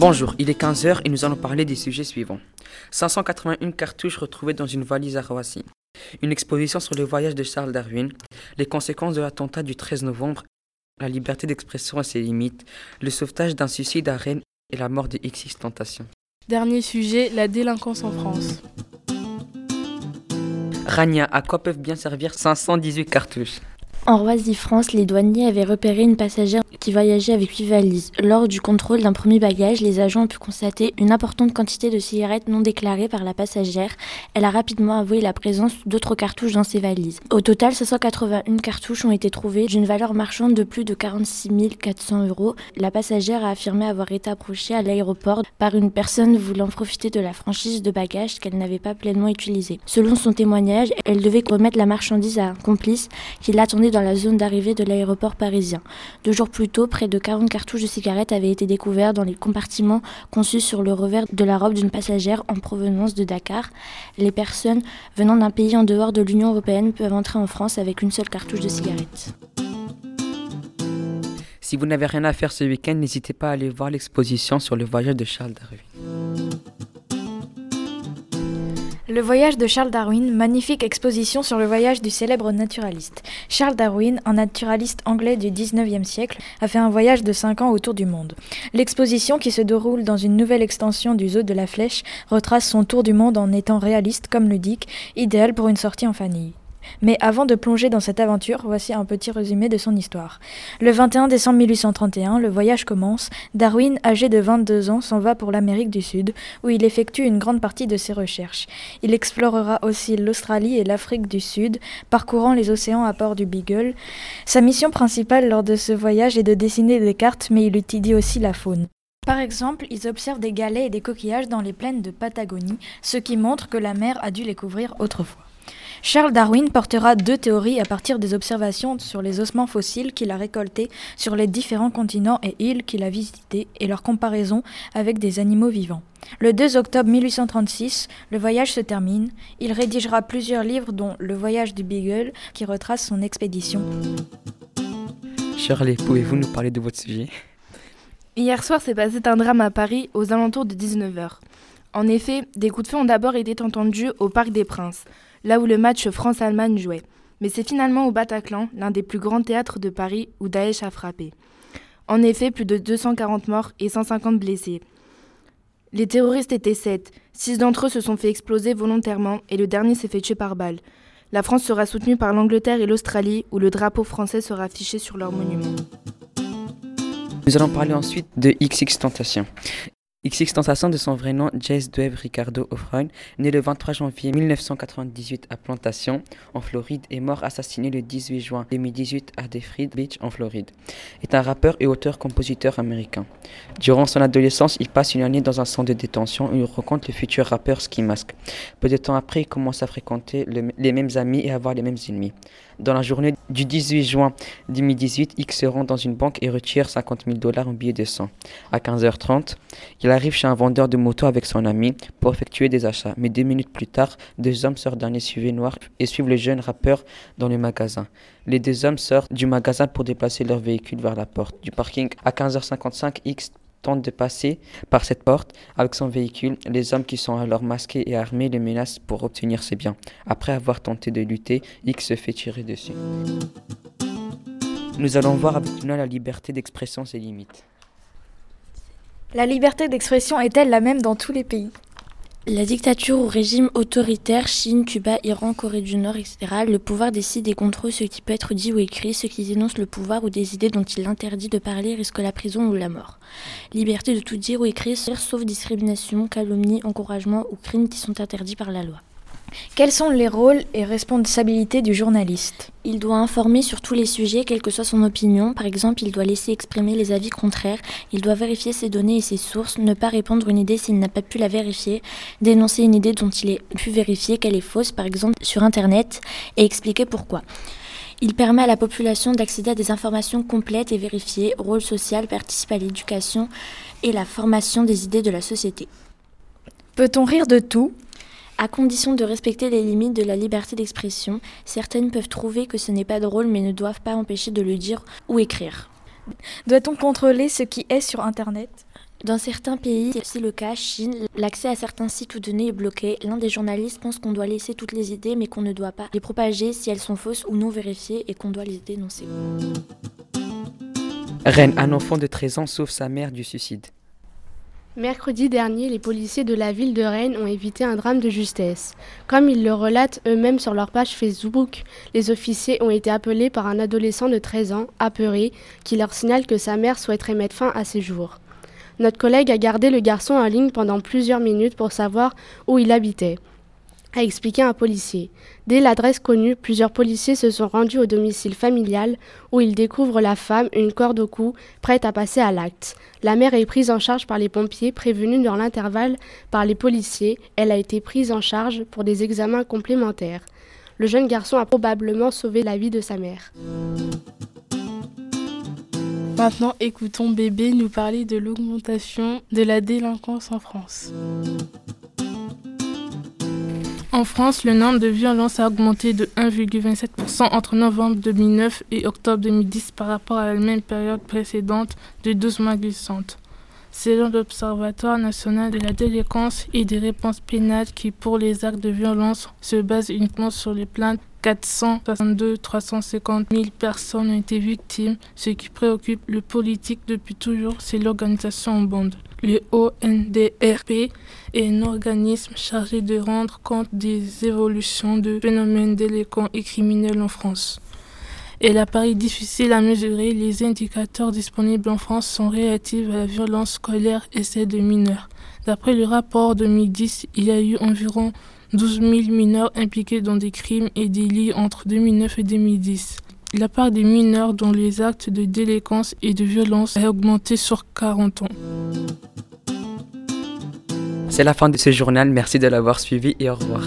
Bonjour, il est 15h et nous allons parler des sujets suivants. 581 cartouches retrouvées dans une valise à Roissy. Une exposition sur le voyage de Charles Darwin. Les conséquences de l'attentat du 13 novembre. La liberté d'expression et ses limites. Le sauvetage d'un suicide à Rennes et la mort de X Tentation. Dernier sujet, la délinquance en France. Rania, à quoi peuvent bien servir 518 cartouches? En Roissy-France, les douaniers avaient repéré une passagère qui voyageait avec huit valises. Lors du contrôle d'un premier bagage, les agents ont pu constater une importante quantité de cigarettes non déclarées par la passagère. Elle a rapidement avoué la présence d'autres cartouches dans ses valises. Au total, 581 cartouches ont été trouvées d'une valeur marchande de plus de 46 400 euros. La passagère a affirmé avoir été approchée à l'aéroport par une personne voulant profiter de la franchise de bagages qu'elle n'avait pas pleinement utilisée. Selon son témoignage, elle devait remettre la marchandise à un complice qui l'attendait dans la zone d'arrivée de l'aéroport parisien. Deux jours plus tôt, près de 40 cartouches de cigarettes avaient été découverts dans les compartiments conçus sur le revers de la robe d'une passagère en provenance de Dakar. Les personnes venant d'un pays en dehors de l'Union européenne peuvent entrer en France avec une seule cartouche de cigarette. Si vous n'avez rien à faire ce week-end, n'hésitez pas à aller voir l'exposition sur le voyage de Charles Darwin. Le voyage de Charles Darwin, magnifique exposition sur le voyage du célèbre naturaliste. Charles Darwin, un naturaliste anglais du 19e siècle, a fait un voyage de 5 ans autour du monde. L'exposition, qui se déroule dans une nouvelle extension du zoo de la Flèche, retrace son tour du monde en étant réaliste comme ludique, idéal pour une sortie en famille. Mais avant de plonger dans cette aventure, voici un petit résumé de son histoire. Le 21 décembre 1831, le voyage commence. Darwin, âgé de 22 ans, s'en va pour l'Amérique du Sud, où il effectue une grande partie de ses recherches. Il explorera aussi l'Australie et l'Afrique du Sud, parcourant les océans à bord du Beagle. Sa mission principale lors de ce voyage est de dessiner des cartes, mais il étudie aussi la faune. Par exemple, ils observent des galets et des coquillages dans les plaines de Patagonie, ce qui montre que la mer a dû les couvrir autrefois. Charles Darwin portera deux théories à partir des observations sur les ossements fossiles qu'il a récoltés sur les différents continents et îles qu'il a visités et leur comparaison avec des animaux vivants. Le 2 octobre 1836, le voyage se termine. Il rédigera plusieurs livres dont Le voyage du Beagle qui retrace son expédition. Shirley, pouvez-vous nous parler de votre sujet? Hier soir s'est passé un drame à Paris aux alentours de 19h. En effet, des coups de feu ont d'abord été entendus au Parc des Princes là où le match France-Allemagne jouait. Mais c'est finalement au Bataclan, l'un des plus grands théâtres de Paris, où Daesh a frappé. En effet, plus de 240 morts et 150 blessés. Les terroristes étaient sept. Six d'entre eux se sont fait exploser volontairement et le dernier s'est fait tuer par balle. La France sera soutenue par l'Angleterre et l'Australie, où le drapeau français sera affiché sur leur monument. Nous allons parler ensuite de XX Tentation. XX Tentation de son vrai nom, Jess Dweb Ricardo Offroyn, né le 23 janvier 1998 à Plantation, en Floride, et mort assassiné le 18 juin 2018 à Defreed Beach, en Floride, est un rappeur et auteur-compositeur américain. Durant son adolescence, il passe une année dans un centre de détention où il rencontre le futur rappeur Ski Mask. Peu de temps après, il commence à fréquenter les mêmes amis et avoir les mêmes ennemis. Dans la journée du 18 juin 2018, X se rend dans une banque et retire 50 000 dollars en billets de sang. À 15h30, il arrive chez un vendeur de moto avec son ami pour effectuer des achats. Mais deux minutes plus tard, deux hommes sortent d'un SUV noir et suivent le jeune rappeur dans le magasin. Les deux hommes sortent du magasin pour déplacer leur véhicule vers la porte du parking. À 15h55, X de passer par cette porte avec son véhicule. Les hommes qui sont alors masqués et armés le menacent pour obtenir ses biens. Après avoir tenté de lutter, X se fait tirer dessus. Nous allons voir avec la liberté d'expression ses limites. La liberté d'expression est-elle la même dans tous les pays? La dictature ou régime autoritaire, Chine, Cuba, Iran, Corée du Nord, etc., le pouvoir décide et contrôle ce qui peut être dit ou écrit, ce qui dénonce le pouvoir ou des idées dont il interdit de parler risque la prison ou la mort. Liberté de tout dire ou écrire, sauf discrimination, calomnie, encouragement ou crimes qui sont interdits par la loi. Quels sont les rôles et responsabilités du journaliste? Il doit informer sur tous les sujets, quelle que soit son opinion. Par exemple, il doit laisser exprimer les avis contraires, il doit vérifier ses données et ses sources, ne pas répandre une idée s'il n'a pas pu la vérifier, dénoncer une idée dont il a pu vérifier qu'elle est fausse, par exemple sur Internet, et expliquer pourquoi. Il permet à la population d'accéder à des informations complètes et vérifiées, rôle social, participe à l'éducation et la formation des idées de la société. Peut-on rire de tout? À condition de respecter les limites de la liberté d'expression, certaines peuvent trouver que ce n'est pas drôle mais ne doivent pas empêcher de le dire ou écrire. Doit-on contrôler ce qui est sur Internet? Dans certains pays, c'est aussi le cas, Chine, l'accès à certains sites ou données est bloqué. L'un des journalistes pense qu'on doit laisser toutes les idées mais qu'on ne doit pas les propager si elles sont fausses ou non vérifiées et qu'on doit les dénoncer. Rennes, un enfant de 13 ans sauve sa mère du suicide. Mercredi dernier, les policiers de la ville de Rennes ont évité un drame de justesse. Comme ils le relatent eux-mêmes sur leur page Facebook, les officiers ont été appelés par un adolescent de 13 ans, apeuré, qui leur signale que sa mère souhaiterait mettre fin à ses jours. Notre collègue a gardé le garçon en ligne pendant plusieurs minutes pour savoir où il habitait a expliqué un policier. Dès l'adresse connue, plusieurs policiers se sont rendus au domicile familial où ils découvrent la femme, une corde au cou, prête à passer à l'acte. La mère est prise en charge par les pompiers, prévenus dans l'intervalle par les policiers. Elle a été prise en charge pour des examens complémentaires. Le jeune garçon a probablement sauvé la vie de sa mère. Maintenant, écoutons Bébé nous parler de l'augmentation de la délinquance en France. En France, le nombre de violences a augmenté de 1,27% entre novembre 2009 et octobre 2010 par rapport à la même période précédente de 12 mois glissantes. Selon l'Observatoire national de la délinquance et des réponses pénales qui, pour les actes de violence, se base uniquement sur les plaintes 462 350 000 personnes ont été victimes. Ce qui préoccupe le politique depuis toujours, c'est l'organisation en bande. Le ONDRP est un organisme chargé de rendre compte des évolutions de phénomènes délinquants et criminels en France. Il apparaît difficile à mesurer. Les indicateurs disponibles en France sont relatifs à la violence scolaire et celle de mineurs. D'après le rapport 2010, il y a eu environ 12 000 mineurs impliqués dans des crimes et délits entre 2009 et 2010. La part des mineurs dans les actes de délinquance et de violence a augmenté sur 40 ans. C'est la fin de ce journal, merci de l'avoir suivi et au revoir.